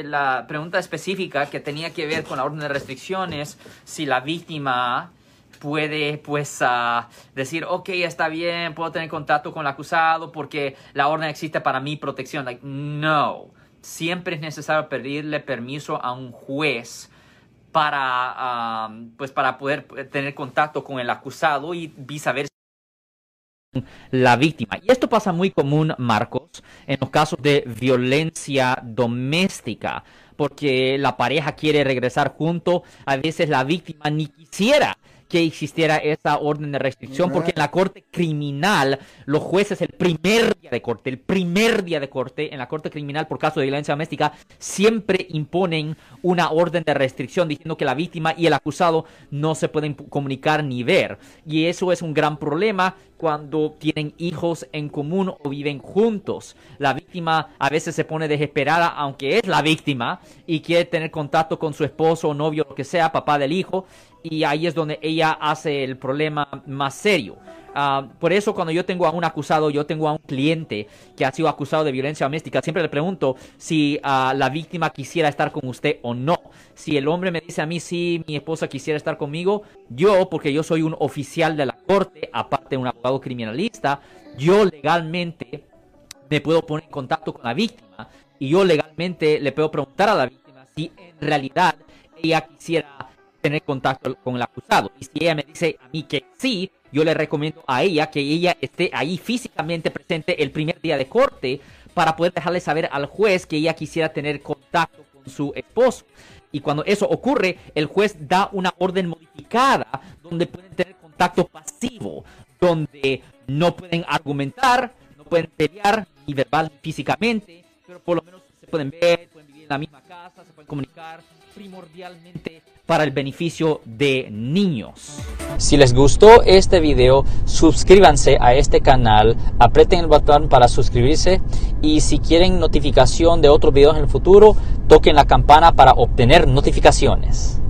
eh, la pregunta específica que tenía que ver con la orden de restricciones, si la víctima puede pues ah, decir, ok, está bien, puedo tener contacto con el acusado porque la orden existe para mi protección. Like, no, siempre es necesario pedirle permiso a un juez para, ah, pues para poder tener contacto con el acusado y saber la víctima. Y esto pasa muy común, Marcos, en los casos de violencia doméstica, porque la pareja quiere regresar junto, a veces la víctima ni quisiera que existiera esa orden de restricción, porque en la corte criminal, los jueces el primer día de corte, el primer día de corte en la corte criminal por caso de violencia doméstica, siempre imponen una orden de restricción diciendo que la víctima y el acusado no se pueden comunicar ni ver. Y eso es un gran problema cuando tienen hijos en común o viven juntos. La víctima a veces se pone desesperada, aunque es la víctima, y quiere tener contacto con su esposo o novio, lo que sea, papá del hijo, y ahí es donde ella hace el problema más serio. Ah, por eso cuando yo tengo a un acusado, yo tengo a un cliente que ha sido acusado de violencia doméstica, siempre le pregunto si ah, la víctima quisiera estar con usted o no. Si el hombre me dice a mí si mi esposa quisiera estar conmigo, yo, porque yo soy un oficial de la corte, aparte de un abogado criminalista, yo legalmente me puedo poner en contacto con la víctima y yo legalmente le puedo preguntar a la víctima si en realidad ella quisiera tener contacto con el acusado. Y si ella me dice a mí que sí, yo le recomiendo a ella que ella esté ahí físicamente presente el primer día de corte para poder dejarle saber al juez que ella quisiera tener contacto con su esposo. Y cuando eso ocurre, el juez da una orden modificada donde pueden tener contacto pasivo, donde no pueden argumentar, no pueden pelear ni verbal físicamente, pero por lo menos se pueden ver, pueden vivir en la misma casa, se pueden comunicar primordialmente para el beneficio de niños. Si les gustó este video, suscríbanse a este canal, aprieten el botón para suscribirse y si quieren notificación de otros videos en el futuro, toquen la campana para obtener notificaciones.